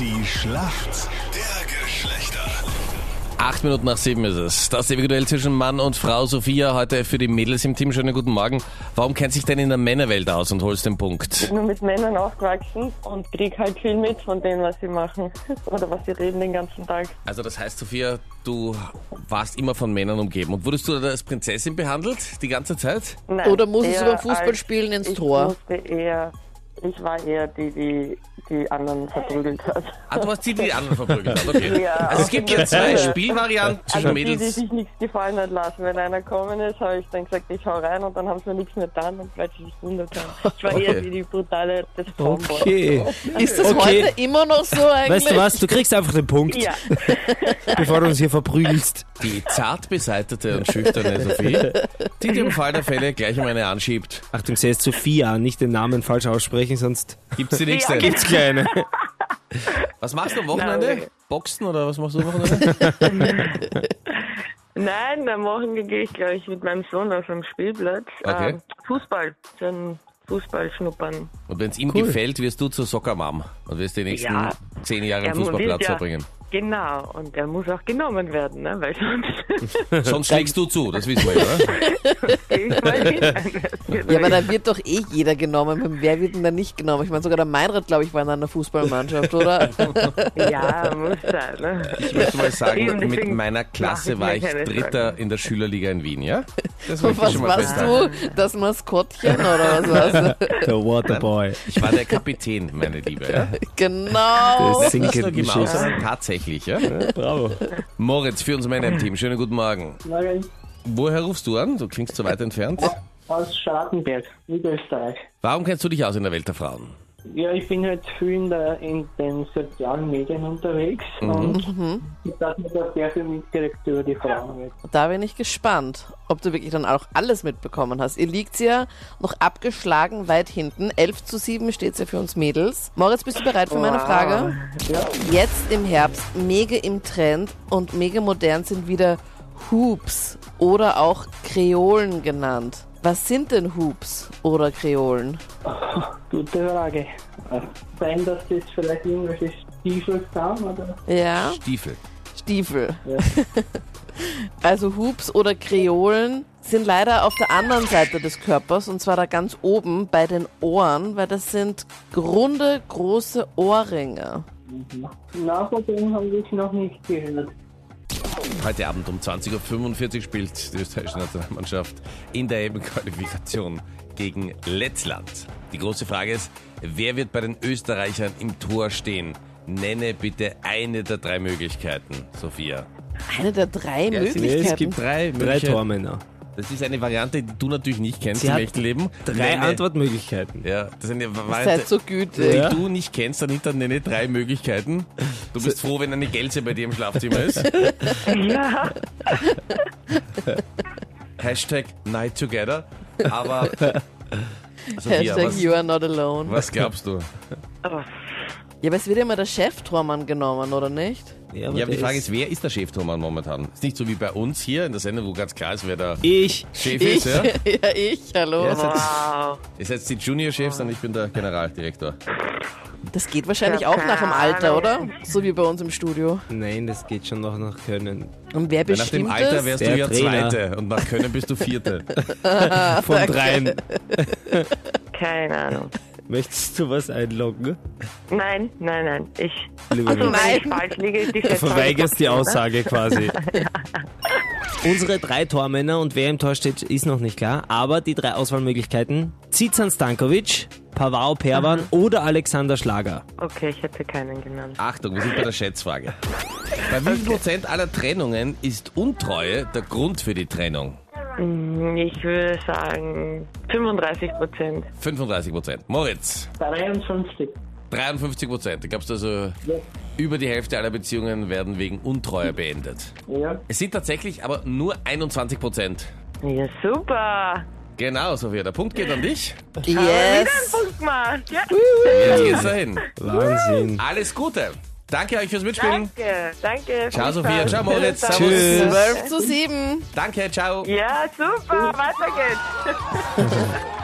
Die Schlacht der Geschlechter. Acht Minuten nach sieben ist es. Das ewige Duell zwischen Mann und Frau. Sophia heute für die Mädels im Team. Schönen guten Morgen. Warum kennt sich denn in der Männerwelt aus und holst den Punkt? nur mit Männern aufgewachsen und krieg halt viel mit von dem, was sie machen oder was sie reden den ganzen Tag. Also das heißt, Sophia, du warst immer von Männern umgeben. Und wurdest du da als Prinzessin behandelt die ganze Zeit? Nein, Oder musstest du eher beim Fußballspielen als- ins ich Tor? Musste eher, ich war eher die, die die anderen verprügelt hat. Ah, du hast die, die die anderen verprügelt hat. Okay. Ja, also es gibt hier zwei. Spielvarianten zwischen Also die, die Mädels. sich nichts gefallen hat lassen. Wenn einer gekommen ist, habe ich dann gesagt, ich hau rein und dann haben sie mir nichts mehr getan und plötzlich wundert haben. Ich war Okay. eher wie die brutale des. Okay. Ist das Okay. heute immer noch so eigentlich? Weißt du was? Du kriegst einfach den Punkt, Ja, bevor du uns hier verprügelst. Die zart beseitete und schüchterne Sophie, die dir im Fall der Fälle gleich um eine anschiebt. Achtung, sie heißt Sophia, nicht den Namen falsch aussprechen, sonst Gibt's die nächste? Ja, gibt's kleine. Was machst du am Wochenende? Nein. Boxen oder was machst du am Wochenende? Nein, am Wochenende gehe ich, glaube ich, mit meinem Sohn auf dem Spielplatz. Okay. Äh, Fußball, ein Fußball schnuppern. Und wenn es ihm gefällt, wirst du zur Soccer-Mom und wirst die nächsten Ja. zehn Jahre am Fußballplatz wird ja- verbringen. Genau, und er muss auch genommen werden, ne? weil sonst Sonst schlägst du zu, das wissen wir, oder? Ja, aber da wird doch eh jeder genommen. Wer wird denn da nicht genommen? Ich meine, sogar der Meinrad, glaube ich, war in einer Fußballmannschaft, oder? ja, muss sein. Ne? Ich möchte mal sagen, Eben, mit meiner Klasse ich war ich Dritter in der Schülerliga in Wien, ja? Das ich Was warst festhalten. du? Das Maskottchen oder was warst du? Der Waterboy. Ich war der Kapitän, meine Liebe, ja? Genau. Das sinkende sondern tatsächlich, ja? Bravo. Moritz, für uns im Team, schönen guten Morgen. Morgen Woher rufst du an? Du klingst zu weit entfernt. aus Schwarzenberg, Niederösterreich. Warum kennst du dich aus in der Welt der Frauen? Ja, ich bin halt viel in, der, in den sozialen Medien unterwegs und ich habe mir da sehr viel mitgekriegt über die Frauenwelt. Da bin ich gespannt, ob du wirklich dann auch alles mitbekommen hast. Ihr liegt ja noch abgeschlagen weit hinten. 11 zu 7 steht ja für uns Mädels. Moritz, bist du bereit für meine Frage? Ja, Jetzt im Herbst mega im Trend und mega modern sind wieder Hoops oder auch Kreolen genannt. Was sind denn Hoops oder Kreolen? gute Frage. Äh, Sein, dass das vielleicht irgendwelche Stiefel sind, oder? Ja, Stiefel. Stiefel. Also Hoops oder Kreolen sind leider auf der anderen Seite des Körpers und zwar da ganz oben bei den Ohren, weil das sind runde, große Ohrringe. Na, von dem habe ich noch nicht gehört. Heute Abend um 20.45 Uhr spielt die österreichische Nationalmannschaft in der EM-Qualifikation gegen Lettland. Die große Frage ist, wer wird bei den Österreichern im Tor stehen? Nenne bitte eine der drei Möglichkeiten, Sophia. Eine der drei Ja, Möglichkeiten. Es gibt drei, Drei Tormänner. Das ist eine Variante, die du natürlich nicht kennst Sie im hat echten Leben. Drei Nenne- Antwortmöglichkeiten. Ja, das ist eine Seid Variante, so gütig. die Ja. du nicht kennst. Anita, nenne drei Möglichkeiten. Du bist froh, wenn eine Gelze bei dir im Schlafzimmer ist. Ja, Hashtag Night Together. Aber Sophia, Hashtag was, you are not alone. was glaubst du? Ja, aber es wird ja immer der Cheftormann genommen, oder nicht? Ja, aber Ja, aber die Frage ist, wer ist der Cheftormann momentan? Ist nicht so wie bei uns hier in der Sendung, wo ganz klar ist, wer der Ich. Chef Ich, ist. Ja? ja, ich, hallo. Ja, ist jetzt, wow. ist jetzt die Junior-Chefs und ich bin der Generaldirektor. Das geht wahrscheinlich auch nach dem Alter, oder? So wie bei uns im Studio. Nein, das geht schon noch nach Können. Und wer Weil nach dem bestimmt Alter wärst du ja Trainer. Zweite und nach Können bist du Vierte. Von dreien. Keine Ahnung. Möchtest du was einloggen? Nein, nein, nein. Ich. Lieber Also, ich falsch liege, ist die Du verweigerst die Aussage. Aussage quasi. Unsere drei Tormänner und wer im Tor steht, ist noch nicht klar. Aber die drei Auswahlmöglichkeiten: Zizan Stankovic, Pavao Perwan oder Alexander Schlager. Okay, ich hätte keinen genannt. Achtung, wir sind bei der Schätzfrage. Bei wie viel Prozent aller Trennungen ist Untreue der Grund für die Trennung? Hm, Ich würde sagen 35 Prozent. 35 Prozent. Moritz, 53. 53 Prozent. Ich glaube, also über die Hälfte aller Beziehungen werden wegen Untreue beendet. Ja, Es sind tatsächlich aber nur 21 Prozent. Ja, super. Genau, Sophia, der Punkt geht an dich. Wieder einen Yes. Punkt gemacht. Ja. Jetzt geht's dahin. Wahnsinn. Alles Gute. Danke euch fürs Mitspielen. Danke, danke. Ciao, Sophia. Ciao, Moritz. Servus. Servus. 12 zu 7. Danke, ciao. Ja, super. Weiter geht's.